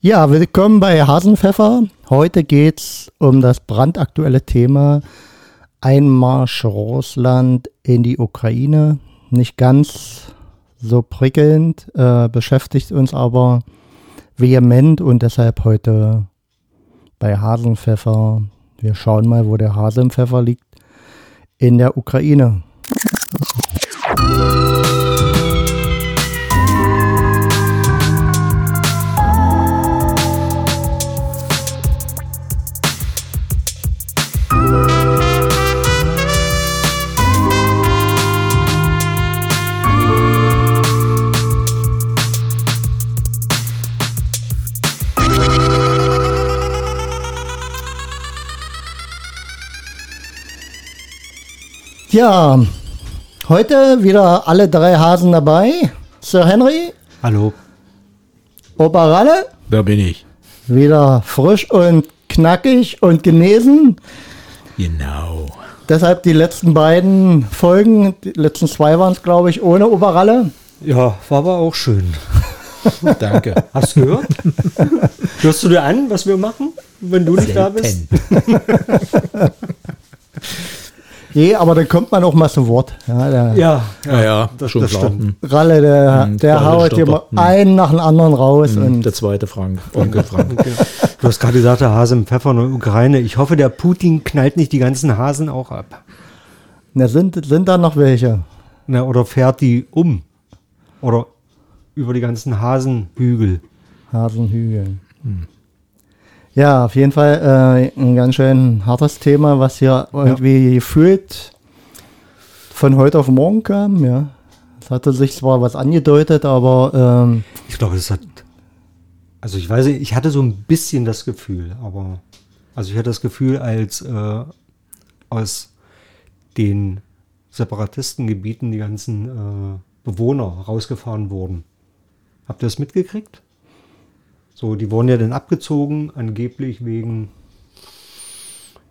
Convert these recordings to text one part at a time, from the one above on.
Ja, willkommen bei Hasenpfeffer. Heute geht's um das brandaktuelle Thema Einmarsch Russland in die Ukraine. Nicht ganz so prickelnd, äh, beschäftigt uns aber vehement und deshalb heute bei Hasenpfeffer. Wir schauen mal, wo der Hasenpfeffer liegt in der Ukraine. Ja, heute wieder alle drei Hasen dabei. Sir Henry, Hallo. Opa Ralle, Da bin ich. wieder frisch und knackig und genesen. Genau. Deshalb die letzten beiden Folgen, die letzten zwei waren es, glaube ich, ohne Opa Ralle. Ja, war aber auch schön. Danke. Hast du gehört? Hörst du dir an, was wir machen, wenn du nicht da bist? Je, aber dann kommt man auch mal zu Wort. Ja, der Ja, Ja, ja, das- schon das klar. stimmt. Hm. Ralle, der, Hm, der Ralle haut hier mal Stopper. Hm. einen nach dem anderen raus. Hm, Und Der zweite Frank, Onkel Frank. Du hast gerade gesagt, der Hase im Pfeffer in der Ukraine. Ich hoffe, der Putin knallt nicht die ganzen Hasen auch ab. da sind, sind da noch welche. Na, oder fährt die um. Oder über die ganzen Hasenhügel. Hasenhügel. Ja, auf jeden Fall äh, ein ganz schön hartes Thema, was hier irgendwie gefühlt von heute auf morgen kam. Ja, es hatte sich zwar was angedeutet, aber ähm, Ich glaube, das hat. Also ich weiß ich hatte so ein bisschen das Gefühl, aber. Also ich hatte das Gefühl, als äh, aus den Separatistengebieten die ganzen äh, Bewohner rausgefahren wurden. Habt ihr das mitgekriegt? So, die wurden ja dann abgezogen, angeblich wegen,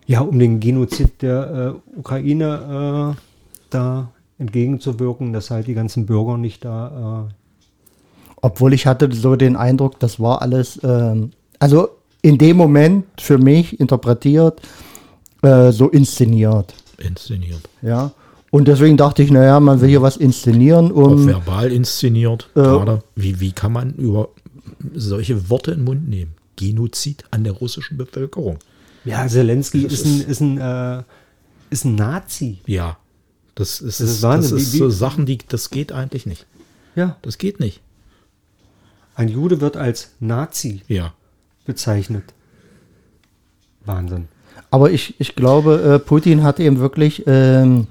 ja, um den Genozid der äh, Ukraine äh, da entgegenzuwirken, dass halt die ganzen Bürger nicht da äh, obwohl ich hatte so den Eindruck, das war alles, ähm, also in dem Moment für mich interpretiert, äh, so inszeniert. Inszeniert. Ja. Und deswegen dachte ich, naja, man will hier was inszenieren, Auch um. verbal inszeniert. Äh, Gerade. Wie, wie kann man über solche Worte in den Mund nehmen? Genozid an der russischen Bevölkerung. Ja, Zelensky Das ist ein, ist- ist ein, äh, ist ein Nazi. Ja. Das ist, Das ist das Wahnsinn. ist Wie- so Sachen, die, das geht eigentlich nicht. Ja. Das geht nicht. Ein Jude wird als Nazi Ja. bezeichnet. Wahnsinn. Aber ich, ich glaube, äh, Putin hat eben wirklich, ähm,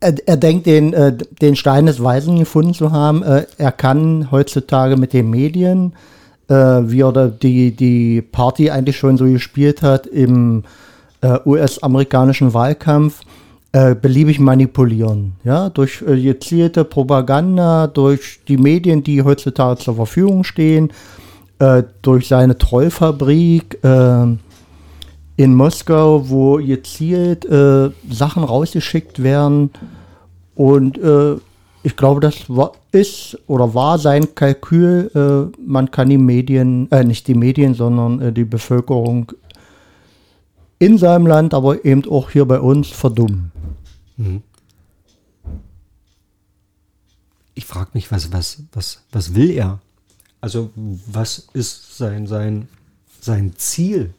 er, er denkt, den, äh, den Stein des Weisen gefunden zu haben. Äh, er kann heutzutage mit den Medien, äh, wie er die, die Party eigentlich schon so gespielt hat im äh, US-amerikanischen Wahlkampf, äh, beliebig manipulieren. Ja, durch äh, gezielte Propaganda, durch die Medien, die heutzutage zur Verfügung stehen, durch seine Trollfabrik äh, in Moskau, wo gezielt äh, Sachen rausgeschickt werden. Und äh, ich glaube, das war, ist oder war sein Kalkül, äh, man kann die Medien, äh, nicht die Medien, sondern äh, die Bevölkerung in seinem Land, aber eben auch hier bei uns verdummen. Ich frage mich, was, was, was, was will er? Also, was ist sein, sein, sein Ziel?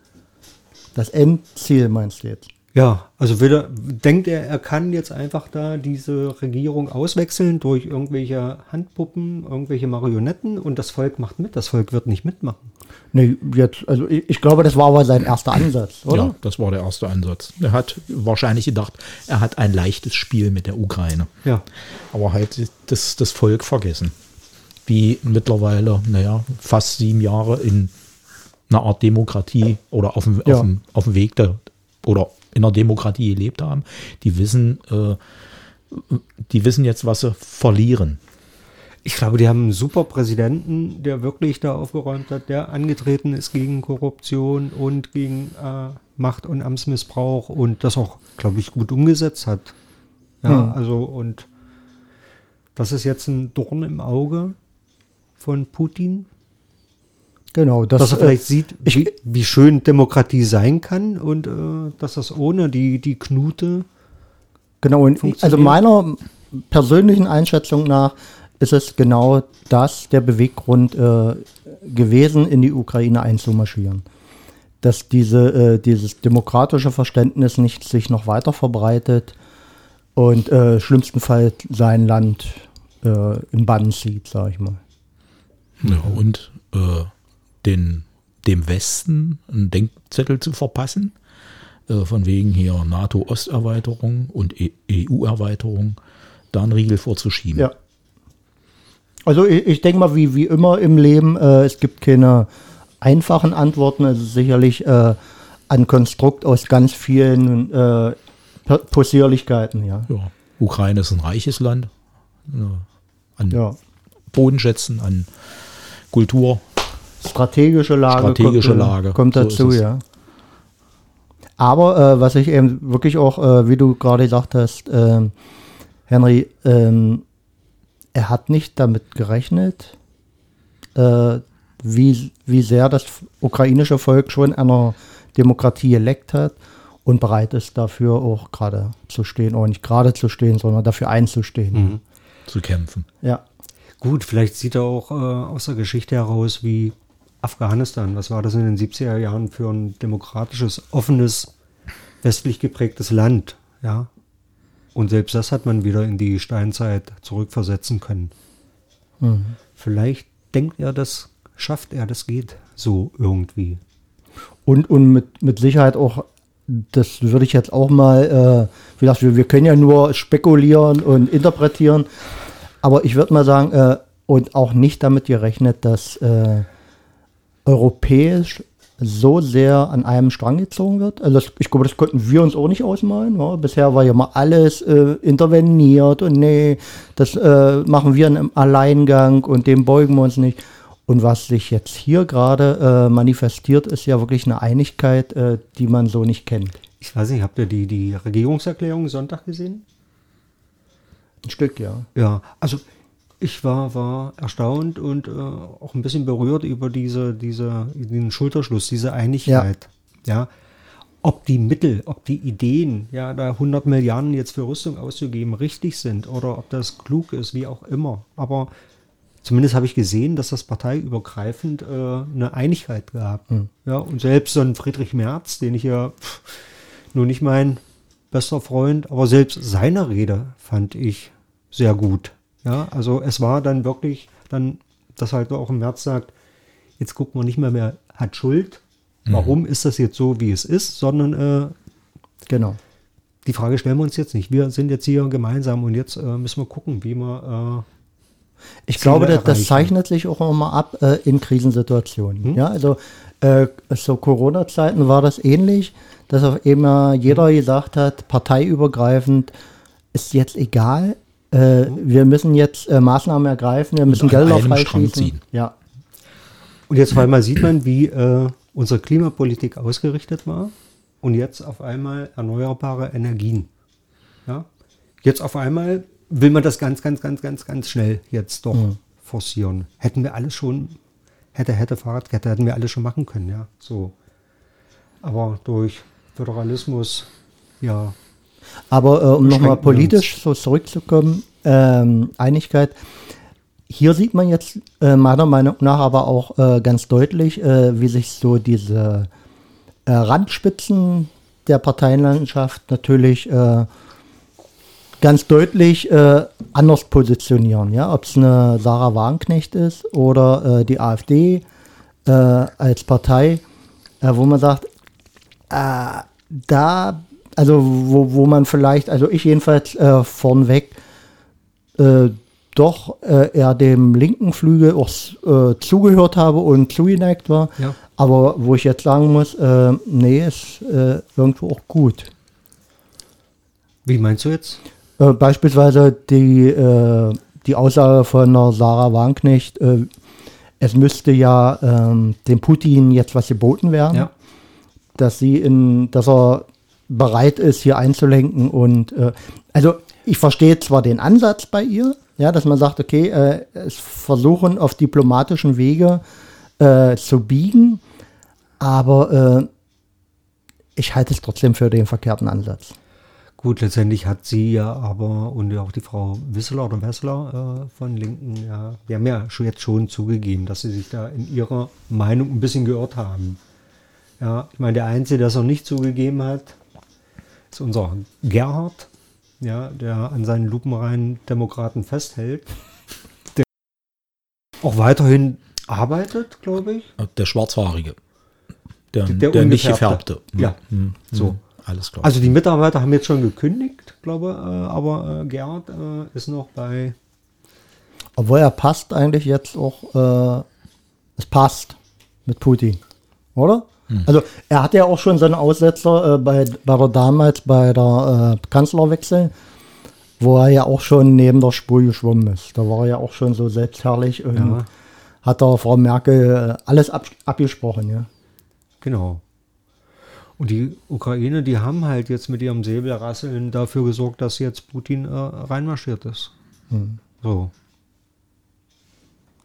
Das Endziel meinst du jetzt? Ja, also er, denkt er, er kann jetzt einfach da diese Regierung auswechseln durch irgendwelche Handpuppen, irgendwelche Marionetten und das Volk macht mit. Das Volk wird nicht mitmachen. Nee, jetzt, also ich, ich glaube, das war aber sein erster Ansatz, oder? Ja, das war der erste Ansatz. Er hat wahrscheinlich gedacht, er hat ein leichtes Spiel mit der Ukraine. Ja. aber halt das, das Volk vergessen. Die mittlerweile, naja, fast sieben Jahre in einer Art Demokratie oder auf dem, Ja. auf dem, auf dem Weg der, oder in einer Demokratie gelebt haben, die wissen, äh, die wissen jetzt, was sie verlieren. Ich glaube, die haben einen super Präsidenten, der wirklich da aufgeräumt hat, der angetreten ist gegen Korruption und gegen äh, Macht- und Amtsmissbrauch und das auch, glaube ich, gut umgesetzt hat. Ja, Hm. also und das ist jetzt ein Dorn im Auge von Putin? Genau, das, dass er äh, vielleicht sieht, ich- wie, wie schön Demokratie sein kann und äh, dass das ohne die, die Knute. Genau, und also meiner persönlichen Einschätzung nach ist es genau das der Beweggrund äh, gewesen, in die Ukraine einzumarschieren. Dass diese, äh, dieses demokratische Verständnis nicht sich noch weiter verbreitet und äh, schlimmstenfalls sein Land äh, im Bann zieht, sag ich mal. Ja, und äh, den, dem Westen einen Denkzettel zu verpassen, äh, von wegen hier NATO-Osterweiterung und E- EU-Erweiterung, da einen Riegel vorzuschieben. Ja. Also ich, ich denke mal, wie, wie immer im Leben, äh, es gibt keine einfachen Antworten. Es ist sicherlich äh, ein Konstrukt aus ganz vielen äh, Possierlichkeiten, ja. Ja. Ukraine ist ein reiches Land. Ja. An ja. Bodenschätzen, an Kultur. Strategische Lage, Strategische kommt, äh, Lage, kommt so dazu, es. ja. Aber äh, was ich eben wirklich auch, äh, wie du gerade gesagt hast, ähm, Henry, ähm, er hat nicht damit gerechnet, äh, wie, wie sehr das ukrainische Volk schon einer Demokratie geleckt hat und bereit ist, dafür auch gerade zu stehen, oder nicht gerade zu stehen, sondern dafür einzustehen. zu kämpfen. Ja. Gut, vielleicht sieht er auch äh, aus der Geschichte heraus, wie Afghanistan, was war das in den 70er Jahren für ein demokratisches, offenes, westlich geprägtes Land, ja. Und selbst das hat man wieder in die Steinzeit zurückversetzen können. Vielleicht denkt er, das schafft er, das geht so irgendwie. Und, und mit, mit Sicherheit auch, das würde ich jetzt auch mal, äh, wie gesagt, wir, wir können ja nur spekulieren und interpretieren, aber ich würde mal sagen, äh, und auch nicht damit gerechnet, dass äh, europäisch so sehr an einem Strang gezogen wird. Also das, ich glaube, das konnten wir uns auch nicht ausmalen. Ja. Bisher war ja mal alles äh, interveniert und nee, das äh, machen wir im Alleingang und dem beugen wir uns nicht. Und was sich jetzt hier gerade äh, manifestiert, ist ja wirklich eine Einigkeit, äh, die man so nicht kennt. Ich weiß nicht, habt ihr die, die Regierungserklärung Sonntag gesehen? Ein Stück, ja. Ja, also ich war, war erstaunt und äh, auch ein bisschen berührt über diese, diese, den Schulterschluss, diese Einigkeit. Ja. Ob die Mittel, ob die Ideen, ja, da 100 Milliarden jetzt für Rüstung auszugeben, richtig sind oder ob das klug ist, wie auch immer. Aber zumindest habe ich gesehen, dass das parteiübergreifend äh, eine Einigkeit gab. Ja, und selbst so ein Friedrich Merz, den ich ja pff, nur nicht mein bester Freund, aber selbst seine Rede fand ich sehr gut. Ja, also es war dann wirklich dann, dass halt auch im März sagt, jetzt guckt man nicht mehr, wer hat Schuld, warum ist das jetzt so, wie es ist, sondern äh, Genau. die Frage stellen wir uns jetzt nicht. Wir sind jetzt hier gemeinsam und jetzt äh, müssen wir gucken, wie wir äh, Ich Ziele glaube, das, das zeichnet sich auch immer ab äh, in Krisensituationen. Ja, also äh, zu Corona-Zeiten war das ähnlich, dass auf immer jeder gesagt hat, parteiübergreifend ist jetzt egal. Äh, wir müssen jetzt äh, Maßnahmen ergreifen, wir müssen an Gelder freischießen. ziehen. Ja, Und jetzt auf einmal sieht man, wie äh, unsere Klimapolitik ausgerichtet war und jetzt auf einmal erneuerbare Energien. Ja? Jetzt auf einmal will man das ganz, ganz, ganz, ganz, ganz schnell jetzt doch forcieren. Hätten wir alles schon, hätte, hätte, Fahrradkette, hätten wir alles schon machen können, ja. So. Aber durch Föderalismus, ja, Aber äh, um nochmal politisch so zurückzukommen, ähm, Einigkeit. Hier sieht man jetzt äh, meiner Meinung nach aber auch äh, ganz deutlich, äh, wie sich so diese äh, Randspitzen der Parteienlandschaft natürlich äh, ganz deutlich anders positionieren. Ja? Ob es eine Sarah Wagenknecht ist oder die AfD als Partei, wo man sagt, da, also wo, wo man vielleicht, also ich jedenfalls äh, vornweg äh, doch äh, eher dem linken Flügel auch äh, zugehört habe und zugeneigt war. Ja. Aber wo ich jetzt sagen muss, äh, nee, ist äh, irgendwo auch gut. wie meinst du jetzt? Äh, beispielsweise die, äh, die Aussage von Sarah Wagenknecht, äh, es müsste ja ähm, dem Putin jetzt was geboten werden, Ja. dass sie in, dass er bereit ist, hier einzulenken und äh, also ich verstehe zwar den Ansatz bei ihr, Ja, dass man sagt, okay, äh, es versuchen auf diplomatischen Wege äh, zu biegen, aber äh, ich halte es trotzdem für den verkehrten Ansatz. Gut, letztendlich hat sie ja aber und ja auch die Frau Wissler oder Wessler äh, von Linken, ja, die haben ja schon jetzt schon zugegeben, dass sie sich da in ihrer Meinung ein bisschen geirrt haben. Ja, ich meine, der Einzige, der es noch nicht zugegeben hat, ist unser Gerhard, ja, der an seinen lupenreinen Demokraten festhält, der auch weiterhin arbeitet, glaube ich. Der Schwarzhaarige. Der, Der der, nicht ungefärbte. gefärbte. Ja, Hm, so. hm, Alles klar. Also die Mitarbeiter haben jetzt schon gekündigt, glaube äh, aber äh, Gerhard äh, ist noch bei Obwohl er passt eigentlich jetzt auch, äh, es passt mit Putin, oder? Also er hat ja auch schon seine Aussetzer äh, bei, bei der damals bei der äh, Kanzlerwechsel, wo er ja auch schon neben der Spur geschwommen ist. Da war er ja auch schon so selbstherrlich und Ja. hat der Frau Merkel äh, alles ab, abgesprochen, ja. Genau. Und die Ukraine, die haben halt jetzt mit ihrem Säbelrasseln dafür gesorgt, dass jetzt Putin äh, reinmarschiert ist. So.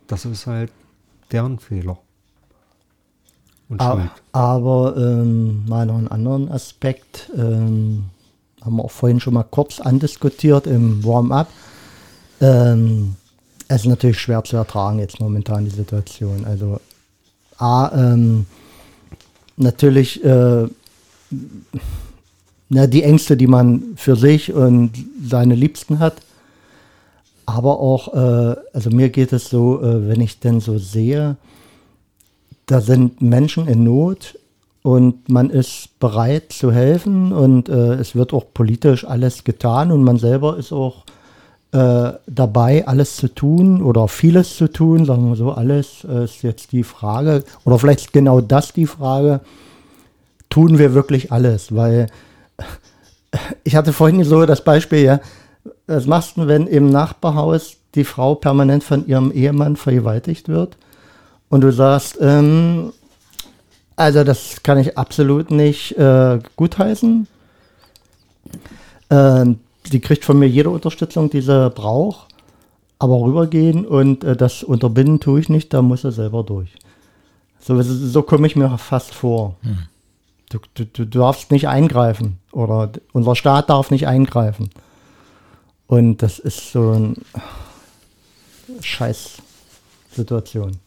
Das ist halt deren Fehler. Und Schuld. Aber ähm, mal noch einen anderen Aspekt, ähm, haben wir auch vorhin schon mal kurz andiskutiert im Warm-up. Ähm, es ist natürlich schwer zu ertragen jetzt momentan die Situation. Also A, ähm, natürlich äh, na, die Ängste, die man für sich und seine Liebsten hat. Aber auch, äh, also mir geht es so, äh, wenn ich denn so sehe, da sind Menschen in Not und man ist bereit zu helfen und äh, es wird auch politisch alles getan und man selber ist auch äh, dabei, alles zu tun oder vieles zu tun, sagen wir so, alles ist jetzt die Frage, oder vielleicht genau das die Frage, tun wir wirklich alles? Weil ich hatte vorhin so das Beispiel, ja, was machst du, wenn im Nachbarhaus die Frau permanent von ihrem Ehemann vergewaltigt wird? Und du sagst, ähm, also das kann ich absolut nicht äh, gutheißen. Ähm, sie kriegt von mir jede Unterstützung, die sie braucht, aber rübergehen und äh, das unterbinden tue ich nicht, da muss sie selber durch. So, so komme ich mir fast vor. Du, du, du darfst nicht eingreifen oder unser Staat darf nicht eingreifen. Und das ist so ein scheiß Situation.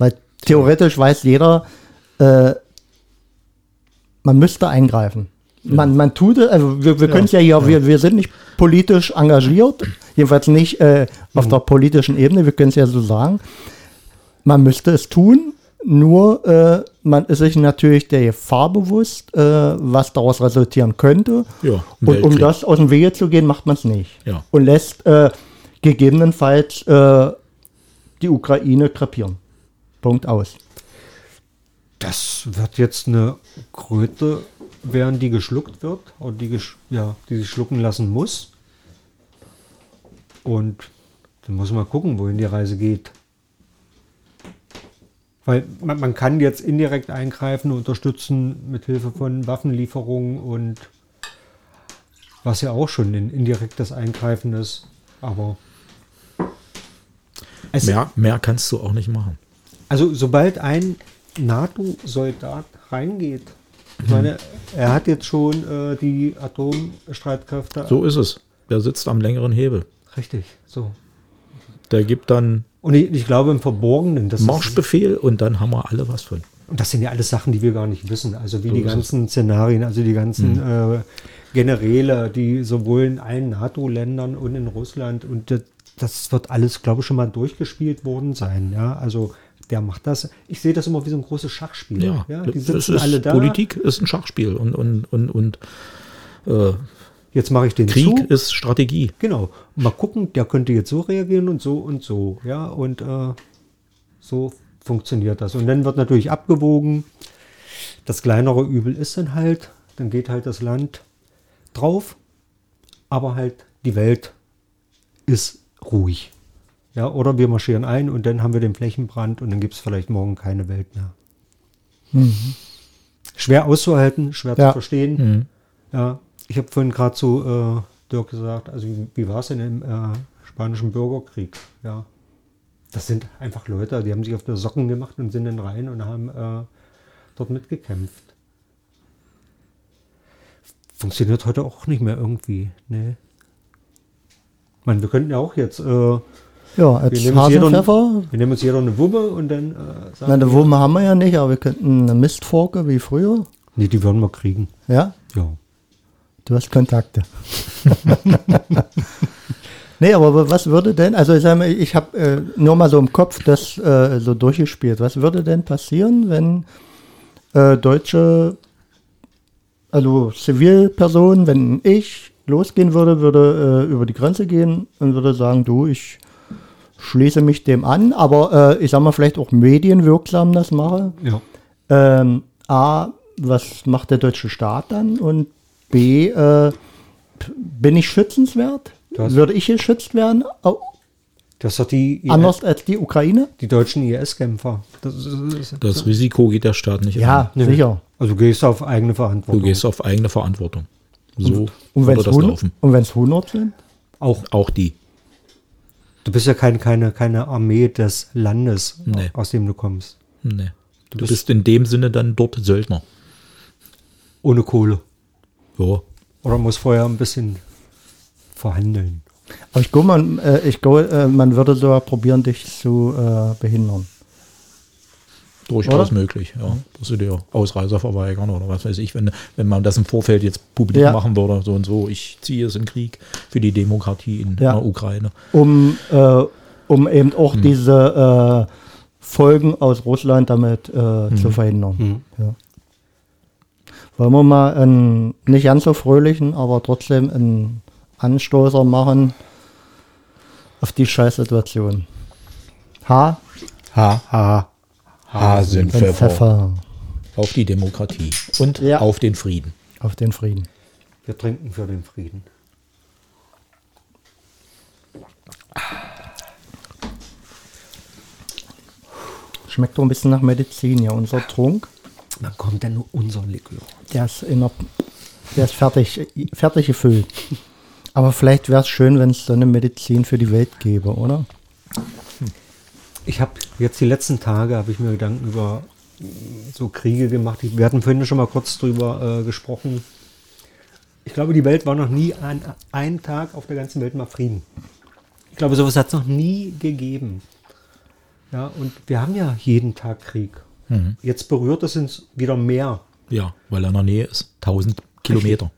Weil theoretisch weiß jeder, äh, man müsste eingreifen. Man, man tut es, also wir, wir können es ja hier, wir, wir sind nicht politisch engagiert, jedenfalls nicht äh, auf der politischen Ebene, wir können es ja so sagen. Man müsste es tun, nur äh, man ist sich natürlich der Gefahr bewusst, äh, was daraus resultieren könnte. Ja, Und um das aus dem Wege zu gehen, macht man es nicht. Ja. Und lässt äh, gegebenenfalls äh, die Ukraine krepieren. Punkt aus. Das wird jetzt eine Kröte werden, die geschluckt wird, oder die, gesch ja, die sich schlucken lassen muss. Und dann muss man gucken, wohin die Reise geht. Weil man, man kann jetzt indirekt eingreifen und unterstützen mit Hilfe von Waffenlieferungen und was ja auch schon ein indirektes Eingreifen ist. Aber es, Mehr, mehr kannst du auch nicht machen. Also sobald ein NATO-Soldat reingeht, ich meine, er hat jetzt schon äh, die Atomstreitkräfte. So ist es. Der sitzt am längeren Hebel. Richtig, so. Der gibt dann Und ich, ich glaube im Verborgenen, das, ist, Marschbefehl und dann haben wir alle was von. und das sind ja alles Sachen, die wir gar nicht wissen. Also wie So die ist es. ganzen Szenarien, also die ganzen äh, Generäle, die sowohl in allen NATO-Ländern und in Russland und das, das wird alles, glaube ich, schon mal durchgespielt worden sein. Ja, also der macht das. Ich sehe das immer wie so ein großes Schachspiel. Ja, die das sitzen ist, alle da. Politik ist ein Schachspiel und, und, und, und äh, Jetzt mache ich den Krieg zu. ist Strategie. Genau. Mal gucken, der könnte jetzt so reagieren und so und so. Ja, und äh, so funktioniert das. Und dann wird natürlich abgewogen. Das kleinere Übel ist dann halt, dann geht halt das Land drauf, aber halt die Welt ist ruhig. Ja, oder wir marschieren ein und dann haben wir den Flächenbrand und dann gibt es vielleicht morgen keine Welt mehr. Schwer auszuhalten, schwer Ja. zu verstehen. Ja, ich habe vorhin gerade so äh, Dirk gesagt, also wie, wie war es denn im äh, spanischen Bürgerkrieg? Ja. Das sind einfach Leute, die haben sich auf die Socken gemacht und sind dann rein und haben äh, dort mitgekämpft. Funktioniert heute auch nicht mehr irgendwie. Ich meine, wir könnten ja auch jetzt. Äh, Ja, als nehmen, uns jeder, Hasenpfeffer. wir nehmen uns jeder eine Wumme und dann äh, sagen Na, eine wir- Wumme haben wir ja nicht, aber wir könnten eine Mistforke wie früher. Nee, die würden wir kriegen. Ja, Ja. du hast Kontakte. nee, aber was würde denn, also ich, mal, ich habe äh, nur mal so im Kopf das äh, so durchgespielt. Was würde denn passieren, wenn äh, deutsche, also Zivilpersonen, wenn ich losgehen würde, würde äh, über die Grenze gehen und würde sagen, du, ich schließe mich dem an, aber äh, ich sag mal vielleicht auch medienwirksam das mache. Ja. Ähm, A, was macht der deutsche Staat dann? Und B, äh, bin ich schützenswert? Du hast- Würde ich geschützt werden? Au- Das hat die, IS Anders als die Ukraine? die deutschen IS-Kämpfer. Das ist, Das Risiko geht der Staat nicht Ja, an. sicher. Also gehst du auf eigene Du Verantwortung. gehst auf eigene Verantwortung. So Und wenn würde es das 100, laufen. und wenn's 100 sind? auch. Auch die. Du bist ja kein, keine, keine Armee des Landes, Nee. aus dem du kommst. Nee. Du, bist- bist in dem Sinne dann dort Söldner. Ohne Kohle. Ja. Oder muss vorher ein bisschen verhandeln. Aber ich glaube, man, äh, ich glaub, äh, man würde sogar probieren, dich zu äh, behindern. Durchaus Oder? möglich, ja. Dass du dir Ausreiser verweigern oder was weiß ich, wenn, wenn man das im Vorfeld jetzt publik Ja. machen würde, so und so, ich ziehe es in Krieg für die Demokratie in Ja. der Ukraine. Um, äh, um eben auch Hm. diese äh, Folgen aus Russland damit äh, Hm. zu verhindern. Ja. Wollen wir mal einen nicht ganz so fröhlichen, aber trotzdem einen Anstoßer machen auf die Scheißsituation. H. Ha, ha, Hasenpfeffer. Pfeffer Auf die Demokratie und Ja. auf den Frieden. auf den Frieden. Wir trinken für den Frieden. Schmeckt doch ein bisschen nach Medizin, ja. Unser Trunk, Dann kommt dann nur unser Likör. der ist, in der, der ist fertig, fertig gefüllt. Aber vielleicht wäre es schön, wenn es so eine Medizin für die Welt gäbe, oder? Ich habe jetzt die letzten Tage habe ich mir Gedanken über so Kriege gemacht. Wir hatten vorhin schon mal kurz drüber äh, gesprochen. Ich glaube, die Welt war noch nie an einem Tag auf der ganzen Welt mal Frieden. Ich glaube, sowas hat es noch nie gegeben. Ja, und wir haben ja jeden Tag Krieg. Jetzt berührt es uns wieder mehr. Ja, weil er in der Nähe ist. 1000 Kilometer.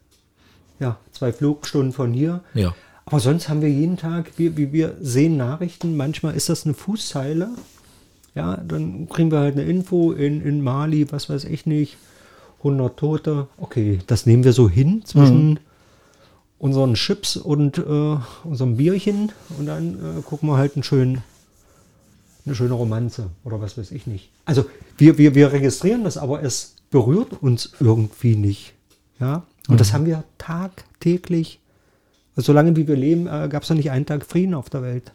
Ja, zwei Flugstunden von hier. Ja. Aber sonst haben wir jeden Tag, wir, wir, sehen Nachrichten, manchmal ist das eine Fußzeile. Ja, dann kriegen wir halt eine Info in, in Mali, was weiß ich nicht, 100 Tote. Okay, das nehmen wir so hin zwischen unseren Chips und äh, unserem Bierchen und dann äh, gucken wir halt einen schönen, eine schöne Romanze oder was weiß ich nicht. Also wir, wir, wir registrieren das, aber es berührt uns irgendwie nicht. Ja, und das haben wir tagtäglich solange wie wir leben, äh, gab es noch nicht einen Tag Frieden auf der Welt.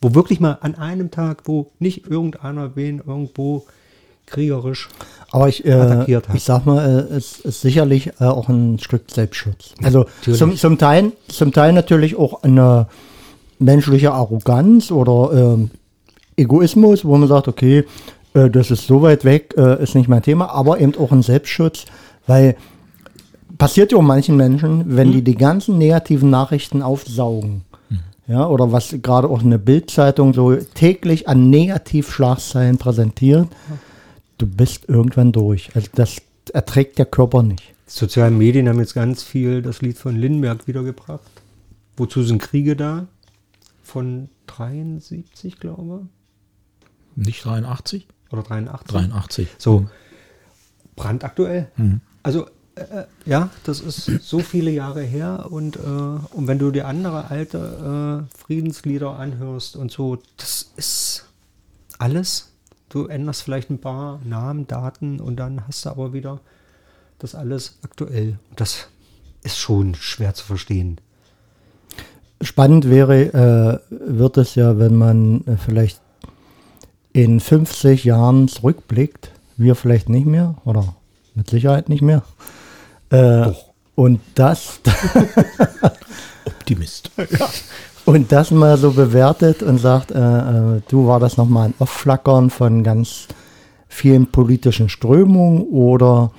Wo wirklich mal an einem Tag, wo nicht irgendeiner wen irgendwo kriegerisch. Aber ich, äh, attackiert hat. ich sag mal, äh, es ist sicherlich äh, auch ein Stück Selbstschutz. Also natürlich. zum, zum, Teil, zum Teil natürlich auch eine menschliche Arroganz oder ähm, Egoismus, wo man sagt, okay, äh, das ist so weit weg, äh, ist nicht mein Thema, aber eben auch ein Selbstschutz, weil passiert ja auch manchen Menschen, wenn die die ganzen negativen Nachrichten aufsaugen. Ja, oder was gerade auch eine Bildzeitung so täglich an Negativschlagzeilen präsentiert, du bist irgendwann durch. Also das erträgt der Körper nicht. Die sozialen Medien haben jetzt ganz viel das Lied von Lindbergh wiedergebracht. Wozu sind Kriege da? Von 73, glaube Nicht 83? ich. Oder 83. 83. So, brandaktuell. Also, äh, äh, ja, das ist so viele Jahre her und, äh, und wenn du dir andere alte äh, Friedenslieder anhörst und so, das ist alles. Du änderst vielleicht ein paar Namen, Daten und dann hast du aber wieder das alles aktuell. Und das ist schon schwer zu verstehen. Spannend wäre, äh, wird es ja, wenn man äh, vielleicht in 50 Jahren zurückblickt, wir vielleicht nicht mehr oder mit Sicherheit nicht mehr. Äh, Doch. Und das, Optimist. und das mal so bewertet und sagt, äh, äh, du war das nochmal ein Aufflackern von ganz vielen politischen Strömungen oder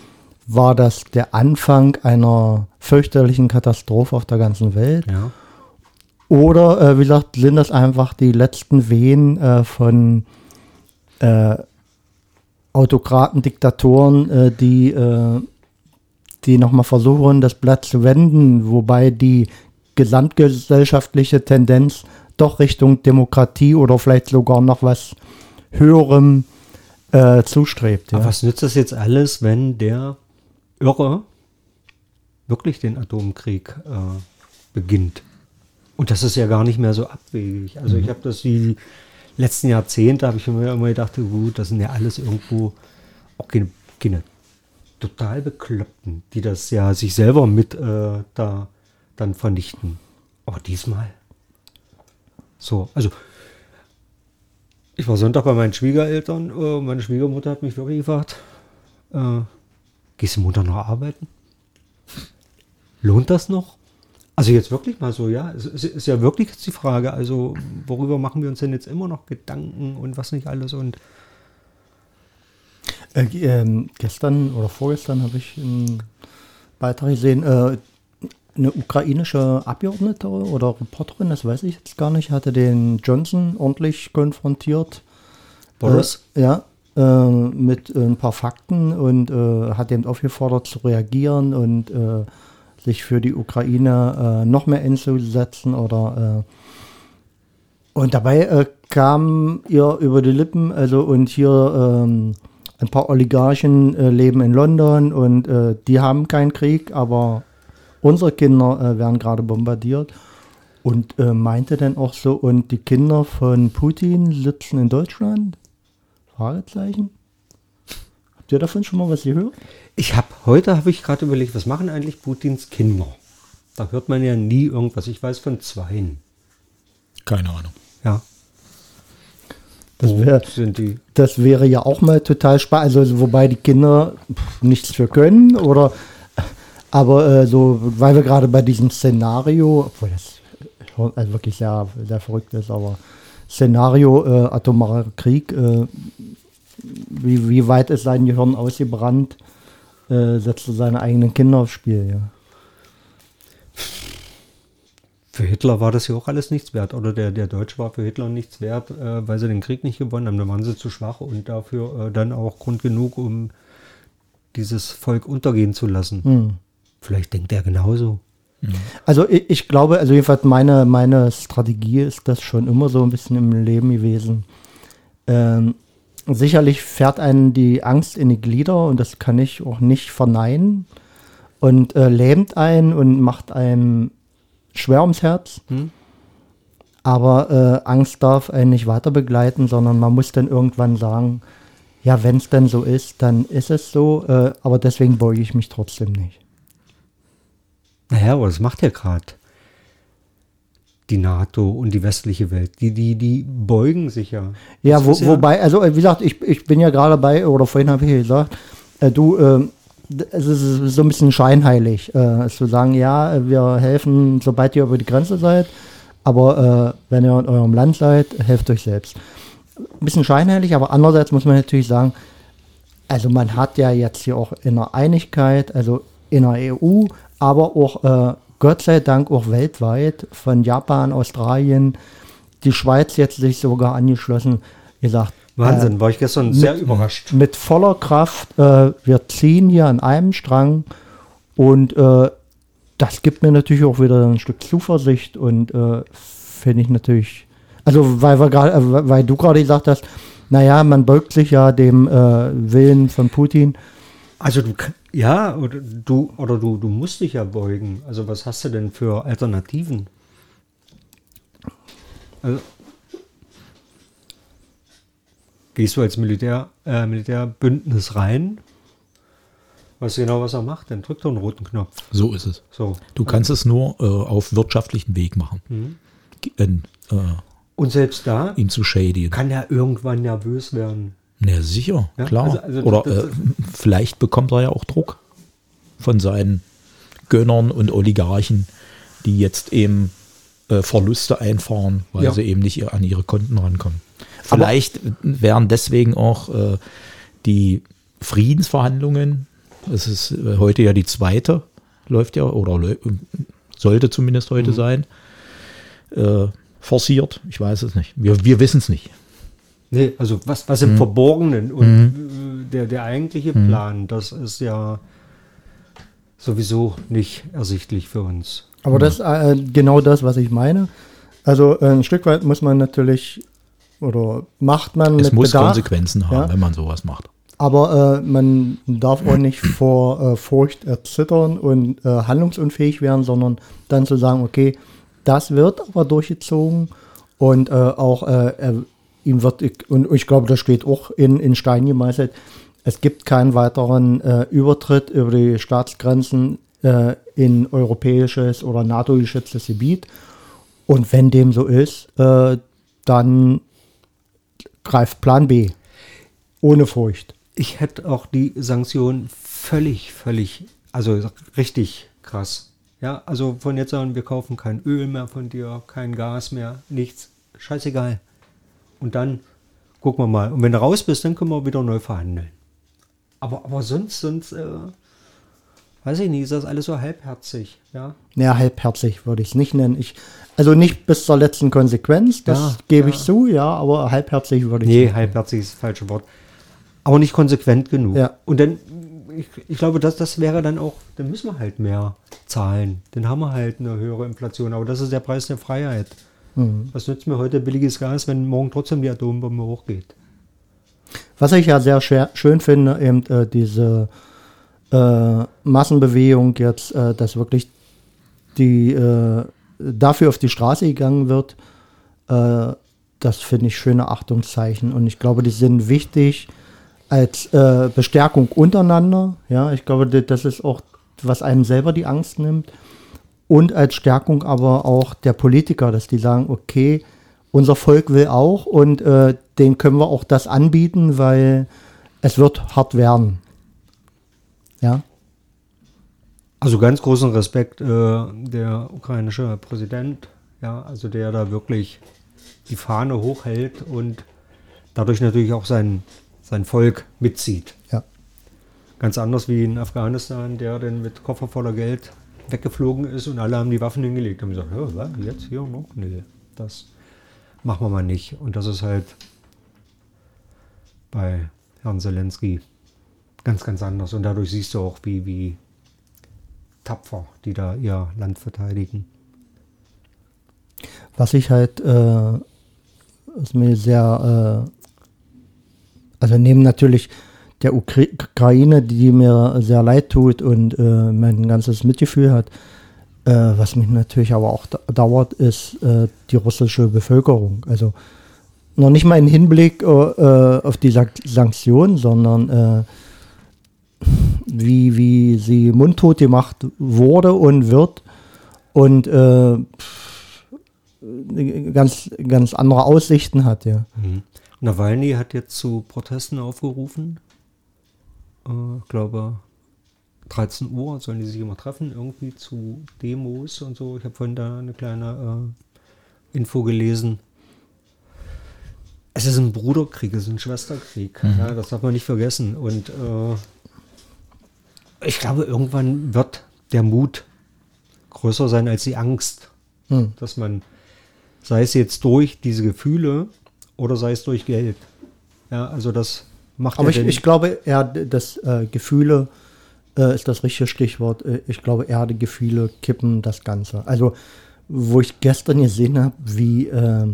war das der Anfang einer fürchterlichen Katastrophe auf der ganzen Welt? Ja. Oder, äh, wie gesagt, sind das einfach die letzten Wehen äh, von äh, Autokraten, Diktatoren, äh, die, die nochmal versuchen, das Blatt zu wenden, wobei die gesamtgesellschaftliche Tendenz doch Richtung Demokratie oder vielleicht sogar noch was Höherem äh, zustrebt. Ja. Aber was nützt das jetzt alles, wenn der Irre wirklich den Atomkrieg äh, beginnt? Und das ist ja gar nicht mehr so abwegig. Also ich habe das die letzten Jahrzehnte, habe ich mir immer gedacht, gut, das sind ja alles irgendwo auch keine, keine total Bekloppten, die das ja sich selber mit äh, da dann vernichten. Aber diesmal so, also ich war Sonntag bei meinen Schwiegereltern. Äh, meine Schwiegermutter hat mich wirklich gefragt, äh, gehst du Montag noch arbeiten? Lohnt das noch? Also jetzt wirklich mal so, ja, es ist, ja wirklich jetzt die Frage, also worüber machen wir uns denn jetzt immer noch Gedanken und was nicht alles und Äh, ähm, gestern oder vorgestern habe ich einen Beitrag gesehen, äh, eine ukrainische Abgeordnete oder Reporterin, das weiß ich jetzt gar nicht, hatte den Johnson ordentlich konfrontiert. Boris? Äh, ja, äh, mit äh, ein paar Fakten und äh, hat eben aufgefordert zu reagieren und äh, sich für die Ukraine äh, noch mehr einzusetzen oder äh, und dabei äh, kam ihr über die Lippen, also und hier ähm, ein paar Oligarchen äh, leben in London und äh, die haben keinen Krieg, aber unsere Kinder äh, werden gerade bombardiert. Und äh, meinte dann auch so, und die Kinder von Putin sitzen in Deutschland? Fragezeichen. Habt ihr davon schon mal was gehört? Ich habe heute habe ich gerade überlegt, was machen eigentlich Putins Kinder? Da hört man ja nie irgendwas. Ich weiß von zweien. Keine Ahnung. Ja. Das Wo wäre sind die? das wäre ja auch mal total spannend. Also, wobei die Kinder pff, nichts für können oder aber äh, so, weil wir gerade bei diesem Szenario, obwohl das schon also wirklich sehr, sehr verrückt ist, aber Szenario äh, atomarer Krieg, äh, wie, wie weit ist sein Gehirn ausgebrannt, äh, setzt er seine eigenen Kinder aufs Spiel, ja. Für Hitler war das ja auch alles nichts wert. Oder der, der Deutsche war für Hitler nichts wert, äh, weil sie den Krieg nicht gewonnen haben. Da waren sie zu schwach und dafür äh, dann auch Grund genug, um dieses Volk untergehen zu lassen. Hm. Vielleicht denkt er genauso. Also ich, ich glaube, also jedenfalls meine, meine Strategie ist das schon immer so ein bisschen im Leben gewesen. Ähm, sicherlich fährt einen die Angst in die Glieder und das kann ich auch nicht verneinen und äh, lähmt einen und macht einem schwer ums Herz. Hm? Aber äh, Angst darf einen nicht weiter begleiten, sondern man muss dann irgendwann sagen, ja, wenn es denn so ist, dann ist es so, äh, aber deswegen beuge ich mich trotzdem nicht. Naja, aber das macht ja gerade die NATO und die westliche Welt. Die, die, die beugen sich ja. Ja, wo, ja- wobei, also äh, wie gesagt, ich, ich bin ja gerade bei, oder vorhin habe ich gesagt, äh, du, äh, es ist so ein bisschen scheinheilig, äh, zu sagen, ja, wir helfen, sobald ihr über die Grenze seid, aber äh, wenn ihr in eurem Land seid, helft euch selbst. Ein bisschen scheinheilig, aber andererseits muss man natürlich sagen, also man hat ja jetzt hier auch in der Einigkeit, also in der EU, aber auch äh, Gott sei Dank auch weltweit, von Japan, Australien, die Schweiz jetzt sich sogar angeschlossen, gesagt, Wahnsinn, war ich gestern sehr überrascht. mit voller Kraft, äh, wir ziehen hier an einem Strang und äh, das gibt mir natürlich auch wieder ein Stück Zuversicht und äh, finde ich natürlich, also weil, wir grad, äh, weil du gerade gesagt hast, naja, man beugt sich ja dem äh, Willen von Putin. Also du ja, oder du oder du, du musst dich ja beugen. Also was hast du denn für Alternativen? Also gehst du als Militär, äh, Militärbündnis rein? Weißt du genau, was er macht? Dann drückt er einen roten Knopf. So ist es. So. Du kannst es nur äh, auf wirtschaftlichen Weg machen. Ge- Äh, äh, Und selbst da ihn zu schädigen. kann er irgendwann nervös werden. Na sicher, Ja, klar. also- also Oder das- äh, vielleicht bekommt er ja auch Druck von seinen Gönnern und Oligarchen, die jetzt eben äh, Verluste einfahren, weil Ja. sie eben nicht an ihre Konten rankommen. Vielleicht wären deswegen auch äh, die Friedensverhandlungen, das ist äh, heute ja die zweite, läuft ja, oder sollte zumindest heute sein, äh, forciert. Ich weiß es nicht. Wir, wir wissen es nicht. Nee, also was, was Mhm. im Verborgenen und äh, der, der eigentliche Plan, das ist ja sowieso nicht ersichtlich für uns. Aber das ist äh, genau das, was ich meine. Also äh, ein Stück weit muss man natürlich oder macht man Es mit muss Bedacht, Konsequenzen haben, ja. wenn man sowas macht. aber äh, man darf auch nicht vor äh, Furcht erzittern und äh, handlungsunfähig werden, sondern dann zu sagen, okay, das wird aber durchgezogen und äh, auch äh, ihm wird, und ich glaube, das steht auch in, in Stein gemeißelt, es gibt keinen weiteren äh, Übertritt über die Staatsgrenzen in europäisches oder NATO-geschütztes Gebiet. Und wenn dem so ist, dann greift Plan B. Ohne Furcht. Ich hätte auch die Sanktionen völlig, völlig, also richtig krass. Ja, also von jetzt an, wir kaufen kein Öl mehr von dir, kein Gas mehr, nichts. Scheißegal. Und dann gucken wir mal. Und wenn du raus bist, dann können wir wieder neu verhandeln. Aber, aber sonst, sonst, äh, weiß ich nicht, ist das alles so halbherzig. Ja, Ja, halbherzig würde ich es nicht nennen. Ich, also nicht bis zur letzten Konsequenz, das Ja, gebe ja. ich zu, ja, aber halbherzig würde ich Nee, nicht. halbherzig ist das falsche Wort. Aber nicht konsequent genug. Ja. Und dann, ich, ich glaube, das, das wäre dann auch, dann müssen wir halt mehr zahlen. Dann haben wir halt eine höhere Inflation. Aber das ist der Preis der Freiheit. Mhm. Was nützt mir heute billiges Gas, wenn morgen trotzdem die Atombombe hochgeht? Was ich ja sehr schön finde, eben äh, diese äh, Massenbewegung jetzt, äh, dass wirklich die äh, dafür auf die Straße gegangen wird, äh, das finde ich schöne Achtungszeichen und ich glaube, die sind wichtig als äh, Bestärkung untereinander. Ja, ich glaube, das ist auch, was einem selber die Angst nimmt und als Stärkung aber auch der Politiker, dass die sagen, okay, unser Volk will auch und äh, den können wir auch das anbieten, weil es wird hart werden. Ja, Also ganz großen Respekt, äh, der ukrainische Präsident, ja, also der da wirklich die Fahne hochhält und dadurch natürlich auch sein, sein Volk mitzieht. ja. Ganz anders wie in Afghanistan, der dann mit Koffer voller Geld weggeflogen ist und alle haben die Waffen hingelegt und gesagt, was, jetzt hier noch? Nee, das machen wir mal nicht. Und das ist halt bei Herrn Zelensky ganz, ganz anders. Und dadurch siehst du auch, wie, wie tapfer die da ihr Land verteidigen. Was ich halt, äh, was mir sehr, äh, also neben natürlich der Ukra Ukraine, die mir sehr leid tut und äh, mein ganzes Mitgefühl hat, äh, was mich natürlich aber auch da dauert, ist äh, die russische Bevölkerung. Also noch nicht mal im Hinblick äh, auf die Sank Sanktionen, sondern wie, wie sie mundtot gemacht wurde und wird und äh, ganz, ganz andere Aussichten hat, ja. Nawalny hat jetzt zu Protesten aufgerufen. Äh, Ich glaube, 13 Uhr sollen die sich immer treffen, irgendwie zu Demos und so. Ich habe vorhin da eine kleine äh, Info gelesen. Es ist ein Bruderkrieg, es ist ein Schwesterkrieg. Ja, das darf man nicht vergessen. Und äh, ich glaube, irgendwann wird der Mut größer sein als die Angst. Hm. Dass man, sei es jetzt durch diese Gefühle oder sei es durch Geld. Ja, also das macht Aber ja ich, ich glaube, eher das äh, Gefühle äh, ist das richtige Stichwort. Äh, Ich glaube, eher die Gefühle kippen das Ganze. Also, wo ich gestern gesehen habe, wie äh,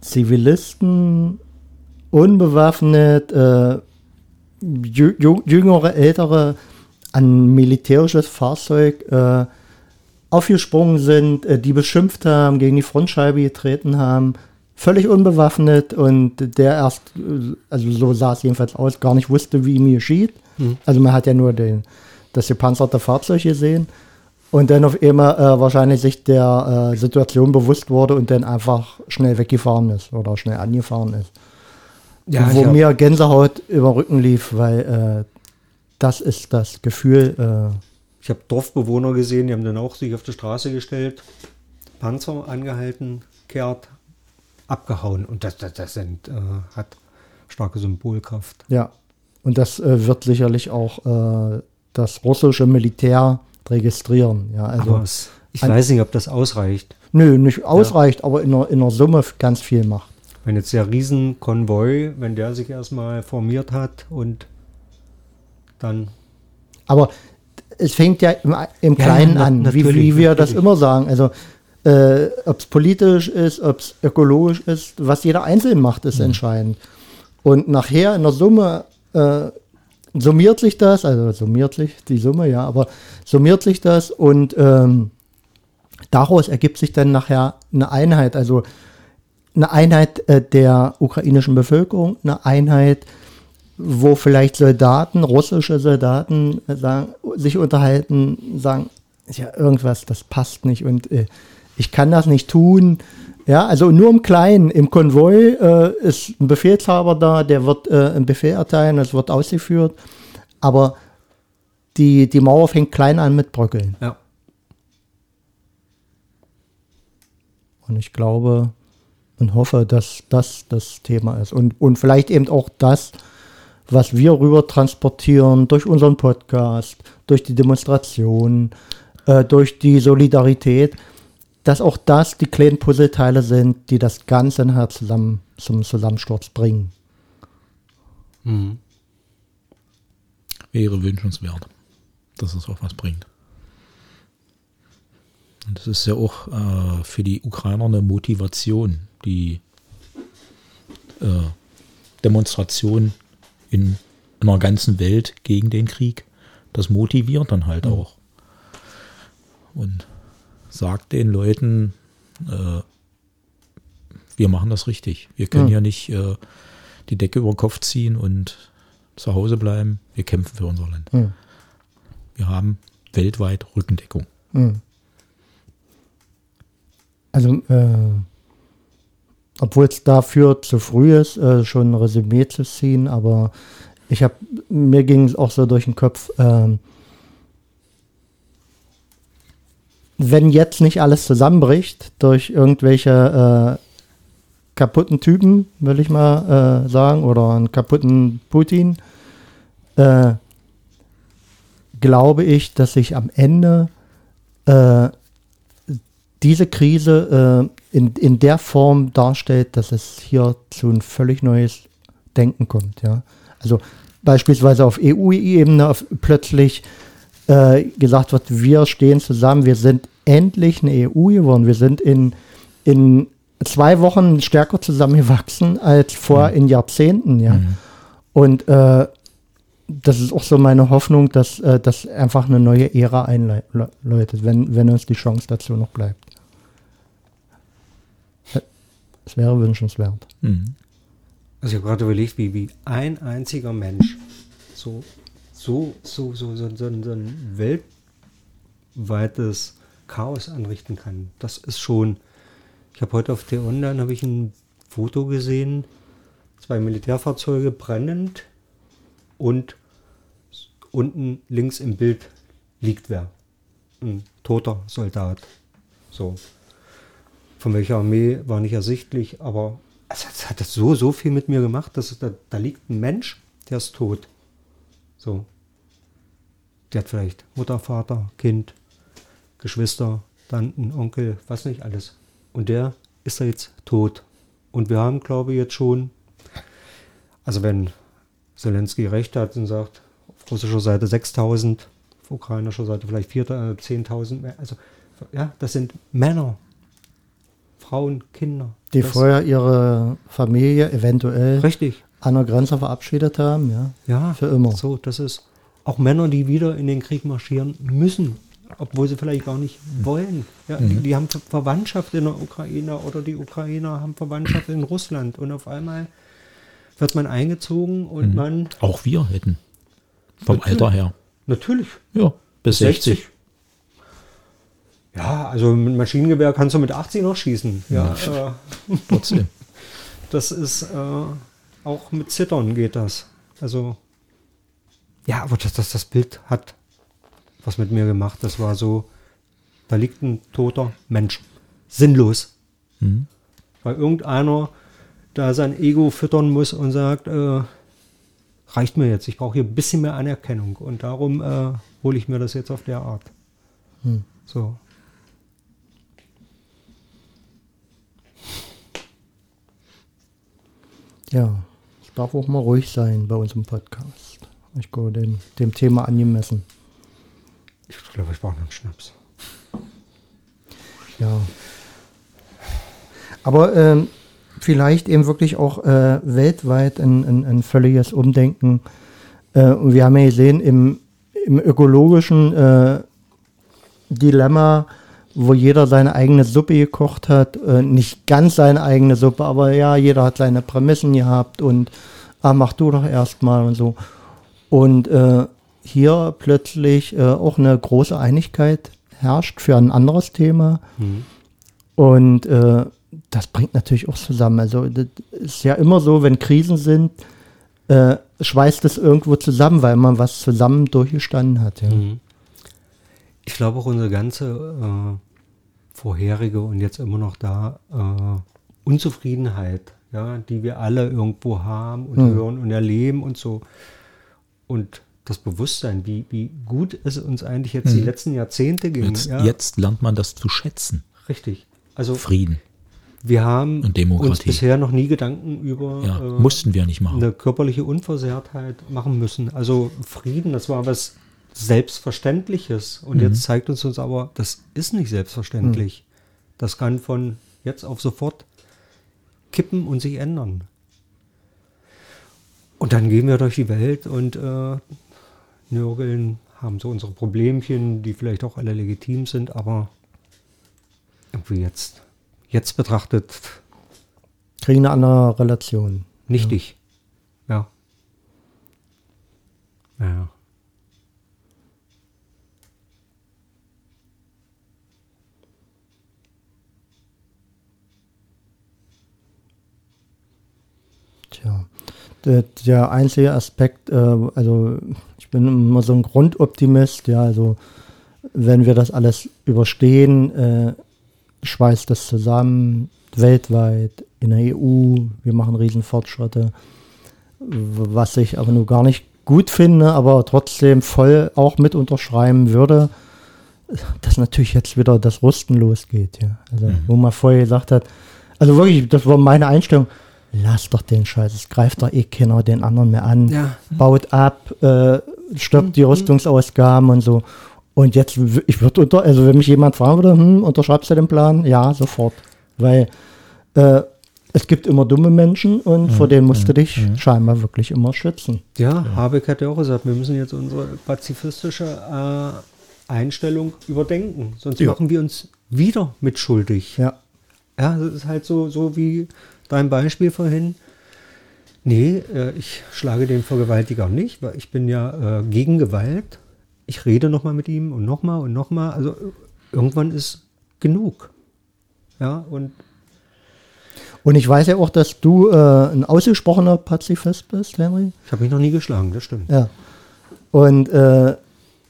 Zivilisten unbewaffnet, äh, jü jü- jüngere, ältere an militärisches Fahrzeug äh, aufgesprungen sind, äh, die beschimpft haben, gegen die Frontscheibe getreten haben, völlig unbewaffnet und der erst, äh, also so sah es jedenfalls aus, gar nicht wusste, wie ihm geschieht. Also man hat ja nur den, das gepanzerte Fahrzeug gesehen und dann auf einmal äh, wahrscheinlich sich der äh, Situation bewusst wurde und dann einfach schnell weggefahren ist oder schnell angefahren ist. Ja, Wo mir Gänsehaut über Rücken lief, weil äh, das ist das Gefühl, äh, ich habe Dorfbewohner gesehen, die haben dann auch sich auf die Straße gestellt, Panzer angehalten, kehrt, abgehauen. Und das, das, das sind, äh, hat starke Symbolkraft. Ja, und das äh, wird sicherlich auch äh, das russische Militär registrieren. Ja, also Aber es, ich weiß nicht, ob das ausreicht. Nö, nicht ausreicht, aber in der, in der Summe ganz viel macht. Wenn jetzt der Riesenkonvoi, wenn der sich erstmal formiert hat und dann. Aber es fängt ja im, im Kleinen na- an, wie, wie wir das natürlich. immer sagen. Also äh, ob es politisch ist, ob es ökologisch ist, was jeder einzeln macht, Mhm. ist entscheidend. Und nachher in der Summe äh, summiert sich das, also summiert sich die Summe, ja, aber summiert sich das und ähm, daraus ergibt sich dann nachher eine Einheit, also eine Einheit äh, der ukrainischen Bevölkerung, eine Einheit, wo vielleicht Soldaten, russische Soldaten äh, sagen, sich unterhalten, sagen, ja, irgendwas, das passt nicht und äh, ich kann das nicht tun. Ja, also nur im Kleinen, im Konvoi äh, ist ein Befehlshaber da, der wird äh, einen Befehl erteilen, es wird ausgeführt, aber die, die Mauer fängt klein an mit Bröckeln. Ja. Und ich glaube und hoffe, dass das das Thema ist. Und, und vielleicht eben auch das, was wir rüber transportieren durch unseren Podcast, durch die Demonstration, äh, durch die Solidarität, dass auch das die kleinen Puzzleteile sind, die das Ganze nachher zusammen zum Zusammensturz bringen. Wäre wünschenswert, dass es auch was bringt. Und das ist ja auch äh, für die Ukrainer eine Motivation, die äh, Demonstration in einer ganzen Welt gegen den Krieg. Das motiviert dann halt auch. Und sagt den Leuten, äh, wir machen das richtig. Wir können Ja. nicht äh, die Decke über den Kopf ziehen und zu Hause bleiben. Wir kämpfen für unser Land. Hm. Wir haben weltweit Rückendeckung. Also, äh, obwohl es dafür zu früh ist, äh, schon ein Resümee zu ziehen, aber ich habe, mir ging es auch so durch den Kopf, ähm, wenn jetzt nicht alles zusammenbricht durch irgendwelche äh, kaputten Typen, will ich mal äh, sagen, oder einen kaputten Putin, äh, glaube ich, dass sich am Ende äh, diese Krise äh, in, in der Form darstellt, dass es hier zu ein völlig neues Denken kommt. Ja? Also beispielsweise auf EU-Ebene plötzlich äh, gesagt wird, wir stehen zusammen, wir sind endlich eine EU geworden, wir sind in, in zwei Wochen stärker zusammengewachsen als vor in Jahrzehnten. Ja? Und äh, das ist auch so meine Hoffnung, dass äh, das einfach eine neue Ära einläutet, wenn, wenn uns die Chance dazu noch bleibt. Es wäre wünschenswert. Mhm. Also ich habe gerade überlegt, wie, wie ein einziger Mensch so, so, so, so, so, so, so ein weltweites Chaos anrichten kann. Das ist schon. Ich habe heute auf der Online habe ich ein Foto gesehen, zwei Militärfahrzeuge brennend und unten links im Bild liegt wer. Ein toter Soldat. So. Von welcher Armee war nicht ersichtlich, aber es hat, es hat so, so viel mit mir gemacht, dass da, da liegt ein Mensch, der ist tot. So. Der hat vielleicht Mutter, Vater, Kind, Geschwister, Tanten, Onkel, was nicht alles. Und der ist da jetzt tot. Und wir haben, glaube ich, jetzt schon, also wenn Zelensky recht hat und sagt, auf russischer Seite 6000, auf ukrainischer Seite vielleicht 4.000, äh, 10.000 mehr. Also, ja, das sind Männer, Frauen, Kinder. Die das, vorher ihre Familie eventuell Richtig, an der Grenze verabschiedet haben, ja. ja. Für immer. So, das ist auch Männer, die wieder in den Krieg marschieren müssen, obwohl sie vielleicht gar nicht wollen. Ja, die, die haben Ver- Verwandtschaft in der Ukraine oder die Ukrainer haben Verwandtschaft in Russland und auf einmal wird man eingezogen und man Auch wir hätten. Vom Natürlich. Alter her. natürlich Ja, bis 60. Ja, also mit Maschinengewehr kannst du mit 80 noch schießen. Ja, äh, Trotzdem. das ist äh, auch mit Zittern geht das. Also ja, aber das, das, das Bild hat was mit mir gemacht. Das war so, da liegt ein toter Mensch. Sinnlos. Weil irgendeiner da sein Ego füttern muss und sagt, äh, reicht mir jetzt, ich brauche hier ein bisschen mehr Anerkennung. Und darum äh, hole ich mir das jetzt auf der Art. So. Ja, es darf auch mal ruhig sein bei unserem Podcast. Ich glaube, dem, dem Thema angemessen. Ich glaube, ich brauche noch einen Schnaps. Ja. Aber ähm, vielleicht eben wirklich auch äh, weltweit ein, ein, ein völliges Umdenken. Äh, und wir haben ja gesehen, im, im ökologischen äh, Dilemma, wo jeder seine eigene Suppe gekocht hat, äh, nicht ganz seine eigene Suppe, aber ja, jeder hat seine Prämissen gehabt und ah, mach du doch erstmal und so. Und äh, hier plötzlich äh, auch eine große Einigkeit herrscht für ein anderes Thema. Und äh, das bringt natürlich auch zusammen. Also das ist ja immer so, wenn Krisen sind, äh, schweißt es irgendwo zusammen, weil man was zusammen durchgestanden hat. Ja. Ich glaube auch unsere ganze äh, vorherige und jetzt immer noch da äh, Unzufriedenheit, ja, die wir alle irgendwo haben und hören und erleben und so. Und das Bewusstsein, wie, wie gut es uns eigentlich jetzt die letzten Jahrzehnte ging. Jetzt, ja, jetzt lernt man das zu schätzen. Richtig. Also Frieden. wir haben Und Demokratie. uns bisher noch nie Gedanken über Ja, äh, mussten wir nicht machen. eine körperliche Unversehrtheit machen müssen. Also Frieden, das war was Selbstverständliches. Und jetzt zeigt uns uns aber, das ist nicht selbstverständlich. Das kann von jetzt auf sofort kippen und sich ändern. Und dann gehen wir durch die Welt und äh, nörgeln, haben so unsere Problemchen, die vielleicht auch alle legitim sind, aber irgendwie jetzt, jetzt betrachtet Kriegen eine andere Relation. nichtig. Ja. Ja. Tja, der, der einzige Aspekt, äh, also ich bin immer so ein Grundoptimist, ja, also wenn wir das alles überstehen, äh, schweißt das zusammen, weltweit, in der EU, wir machen Riesenfortschritte, was ich aber nur gar nicht gut finde, aber trotzdem voll auch mit unterschreiben würde, dass natürlich jetzt wieder das Rüsten losgeht, ja. Also, wo man vorher gesagt hat, also wirklich, das war meine Einstellung, lass doch den Scheiß, es greift doch eh keiner den anderen mehr an, Ja. baut ab, äh, stoppt die Rüstungsausgaben und so. Und jetzt, ich würde unter, also wenn mich jemand fragen würde, hm, unterschreibst du den Plan? Ja, sofort. Weil äh, es gibt immer dumme Menschen und vor denen musst du dich scheinbar wirklich immer schützen. Ja, Habeck hat ja auch gesagt, wir müssen jetzt unsere pazifistische äh, Einstellung überdenken, sonst Ja. machen wir uns wieder mitschuldig. Ja. Ja, das ist halt so, so wie dein Beispiel vorhin. Nee, äh, ich schlage den Vergewaltiger nicht, weil ich bin ja äh, gegen Gewalt. Ich rede nochmal mit ihm und nochmal und nochmal. Also irgendwann ist genug. Ja, und Und ich weiß ja auch, dass du äh, ein ausgesprochener Pazifist bist, Henry. ich habe mich noch nie geschlagen, das stimmt. Ja. Und, äh,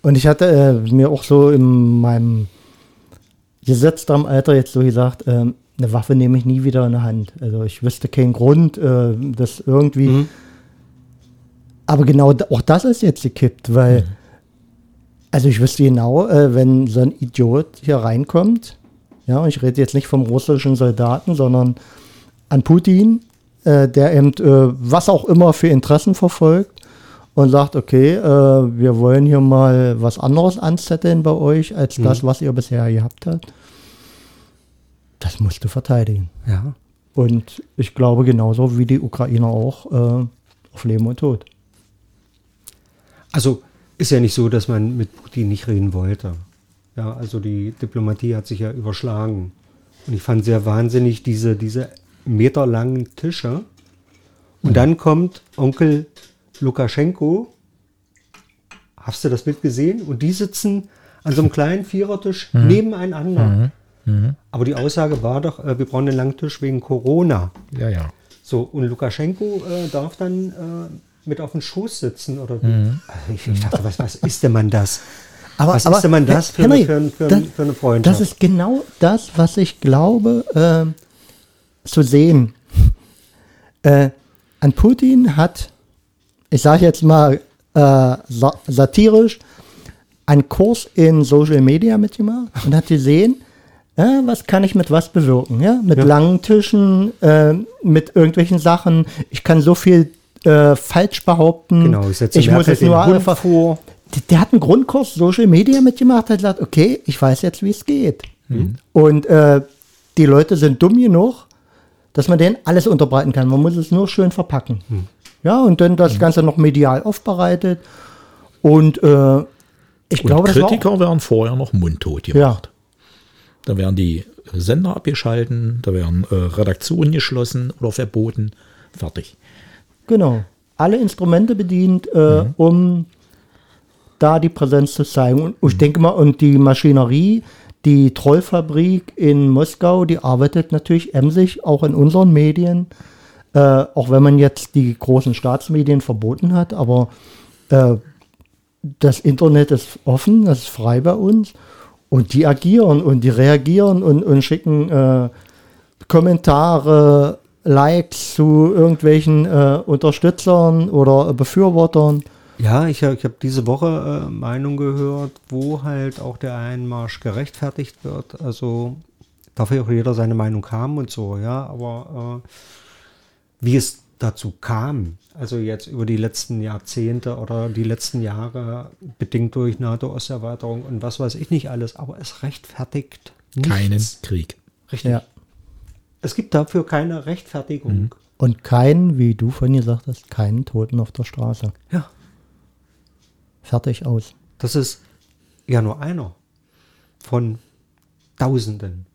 und ich hatte äh, mir auch so in meinem gesetztem Alter jetzt so gesagt, ähm, eine Waffe nehme ich nie wieder in die Hand. Also ich wüsste keinen Grund, äh, das irgendwie. Mhm. Aber genau auch das ist jetzt gekippt, weil, also ich wüsste genau, äh, wenn so ein Idiot hier reinkommt, ja, und ich rede jetzt nicht vom russischen Soldaten, sondern an Putin, äh, der eben äh, was auch immer für Interessen verfolgt und sagt, okay, äh, wir wollen hier mal was anderes anzetteln bei euch als das, was ihr bisher gehabt habt. Das musst du verteidigen. Ja. Und ich glaube genauso wie die Ukrainer auch äh, auf Leben und Tod. Also ist ja nicht so, dass man mit Putin nicht reden wollte. Ja, also die Diplomatie hat sich ja überschlagen. Und ich fand sehr wahnsinnig diese, diese meterlangen Tische. Und dann kommt Onkel Lukaschenko. Hast du das mitgesehen? Und die sitzen an so einem kleinen Vierertisch nebeneinander. Aber die Aussage war doch, äh, wir brauchen den langen Tisch wegen Corona. Ja, ja. So, und Lukaschenko äh, darf dann äh, mit auf dem Schoß sitzen oder wie? Also ich, ich dachte, was, was ist denn man das? Aber, Was aber, ist denn man das für, Henry, für, für, das, für eine Freundschaft? Das ist genau das, was ich glaube äh, zu sehen. Äh, an Putin hat, ich sage jetzt mal sa satirisch, einen Kurs in Social Media mitgemacht und hat gesehen, äh, was kann ich mit was bewirken? Ja? Mit Ja. langen Tischen, äh, mit irgendwelchen Sachen. Ich kann so viel äh, falsch behaupten. genau, ich setze ich muss den nur einfach vor. der, der hat einen Grundkurs Social Media mitgemacht, hat gesagt, okay, ich weiß jetzt, wie es geht. Und äh, die Leute sind dumm genug, dass man denen alles unterbreiten kann. Man muss es nur schön verpacken. Ja, und dann das Ganze noch medial aufbereitet. Und äh, ich Und glaube, das war auch, Kritiker werden vorher noch mundtot ja, gemacht. Da werden die Sender abgeschalten, da werden äh, Redaktionen geschlossen oder verboten. Fertig. genau. Alle Instrumente bedient, äh, um da die Präsenz zu zeigen. Und ich denke mal, und die Maschinerie, die Trollfabrik in Moskau, die arbeitet natürlich emsig auch in unseren Medien, äh, auch wenn man jetzt die großen Staatsmedien verboten hat, aber äh, das Internet ist offen, das ist frei bei uns und die agieren und die reagieren und, und schicken äh, Kommentare, Likes zu irgendwelchen äh, Unterstützern oder Befürwortern. Ja, ich, ich habe diese Woche äh, Meinung gehört, wo halt auch der Einmarsch gerechtfertigt wird. Also darf ja auch jeder seine Meinung haben und so, ja, aber äh, wie es dazu kam, also jetzt über die letzten Jahrzehnte oder die letzten Jahre, bedingt durch NATO-Osterweiterung und was weiß ich nicht alles, aber es rechtfertigt nichts. Keinen Krieg. Richtig. Ja. Es gibt dafür keine Rechtfertigung. Und keinen, wie du vorhin gesagt hast, keinen Toten auf der Straße. Ja, Fertig aus. das ist ja nur einer von Tausenden.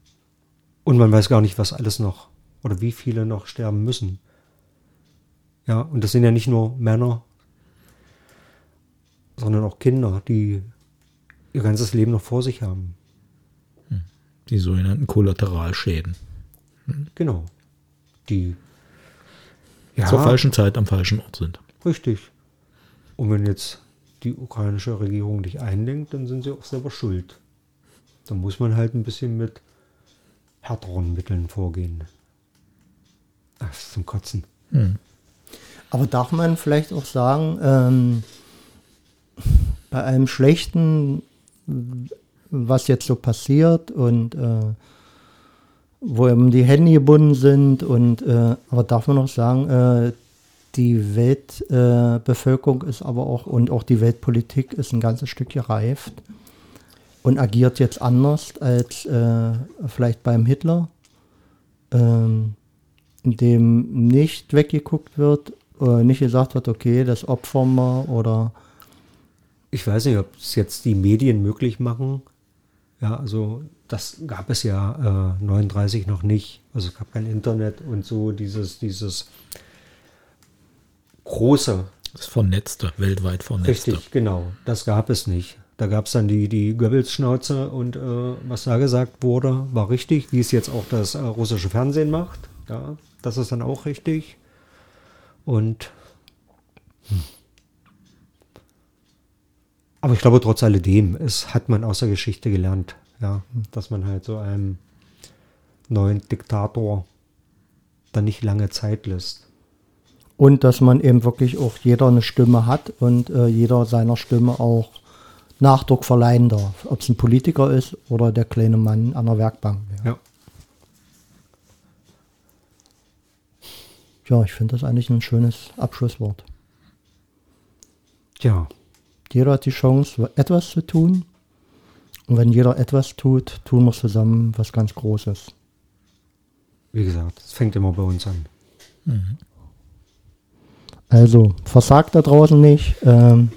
Und man weiß gar nicht, was alles noch oder wie viele noch sterben müssen. Ja, und das sind ja nicht nur Männer, sondern auch Kinder, die ihr ganzes Leben noch vor sich haben. Die sogenannten Kollateralschäden. Genau. Die ja, Zur falschen Zeit am falschen Ort sind. Richtig. Und wenn jetzt die ukrainische Regierung nicht einlenkt, dann sind sie auch selber schuld. Da muss man halt ein bisschen mit härteren Mitteln vorgehen. Ach, das ist zum Kotzen. Aber darf man vielleicht auch sagen, ähm, bei allem Schlechten, was jetzt so passiert und äh, wo eben die Hände gebunden sind und äh, aber darf man auch sagen, äh, die Weltbevölkerung äh, ist aber auch und auch die Weltpolitik ist ein ganzes Stück gereift und agiert jetzt anders als äh, vielleicht beim Hitler, ähm, in dem nicht weggeguckt wird, äh, nicht gesagt wird, okay, das opfern wir oder Ich weiß nicht, ob es jetzt die Medien möglich machen. Ja, also das gab es ja äh, 39 noch nicht. Also es gab kein Internet und so dieses, dieses große Das Vernetzte, weltweit Vernetzte. Richtig, genau. Das gab es nicht. Da gab es dann die, die Goebbels-Schnauze und äh, was da gesagt wurde, war richtig, wie es jetzt auch das äh, russische Fernsehen macht. Ja, das ist dann auch richtig. Und hm. aber ich glaube, trotz alledem, es hat man aus der Geschichte gelernt, ja, dass man halt so einem neuen Diktator dann nicht lange Zeit lässt. und dass man eben wirklich auch jeder eine Stimme hat und äh, jeder seiner Stimme auch Nachdruck verleihen darf, ob es ein Politiker ist oder der kleine Mann an der Werkbank. Ja, Ja. Ja ich finde das eigentlich ein schönes Abschlusswort. Ja, Jeder hat die Chance, etwas zu tun. Und wenn jeder etwas tut, tun wir zusammen was ganz Großes. wie gesagt, es fängt immer bei uns an. Also, versagt da draußen nicht. Ähm,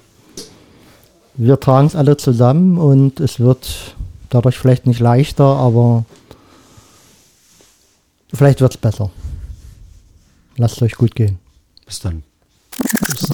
wir tragen es alle zusammen und es wird dadurch vielleicht nicht leichter, aber vielleicht wird es besser. Lasst es euch gut gehen. Bis dann. Tschüss.